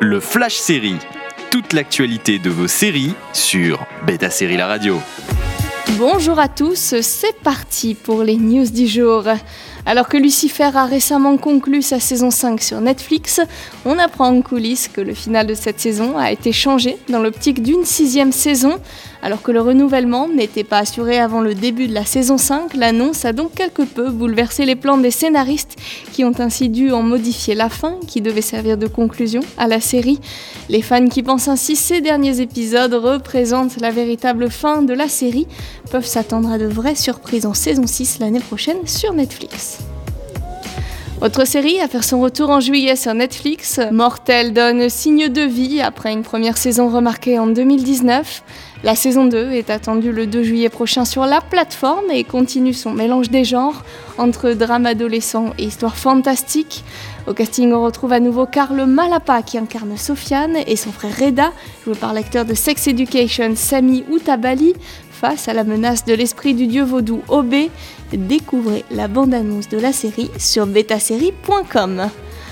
Le Flash Série. Toute l'actualité de vos séries sur Beta Série La Radio. Bonjour à tous, c'est parti pour les news du jour. Alors que Lucifer a récemment conclu sa saison 5 sur Netflix, on apprend en coulisses que le final de cette saison a été changé dans l'optique d'une sixième saison. Alors que le renouvellement n'était pas assuré avant le début de la saison 5, l'annonce a donc quelque peu bouleversé les plans des scénaristes qui ont ainsi dû en modifier la fin qui devait servir de conclusion à la série. Les fans qui pensent ainsi ces derniers épisodes représentent la véritable fin de la série peuvent s'attendre à de vraies surprises en saison 6 l'année prochaine sur Netflix. Autre série à faire son retour en juillet sur Netflix, Mortel donne signe de vie après une première saison remarquée en 2019. La saison 2 est attendue le 2 juillet prochain sur la plateforme et continue son mélange des genres entre drame adolescent et histoire fantastique. Au casting, on retrouve à nouveau Karl Malapa qui incarne Sofiane et son frère Reda, joué par l'acteur de Sex Education Sami Outabali, face à la menace de l'esprit du dieu vaudou Obé. Découvrez la bande-annonce de la série sur betasérie.com.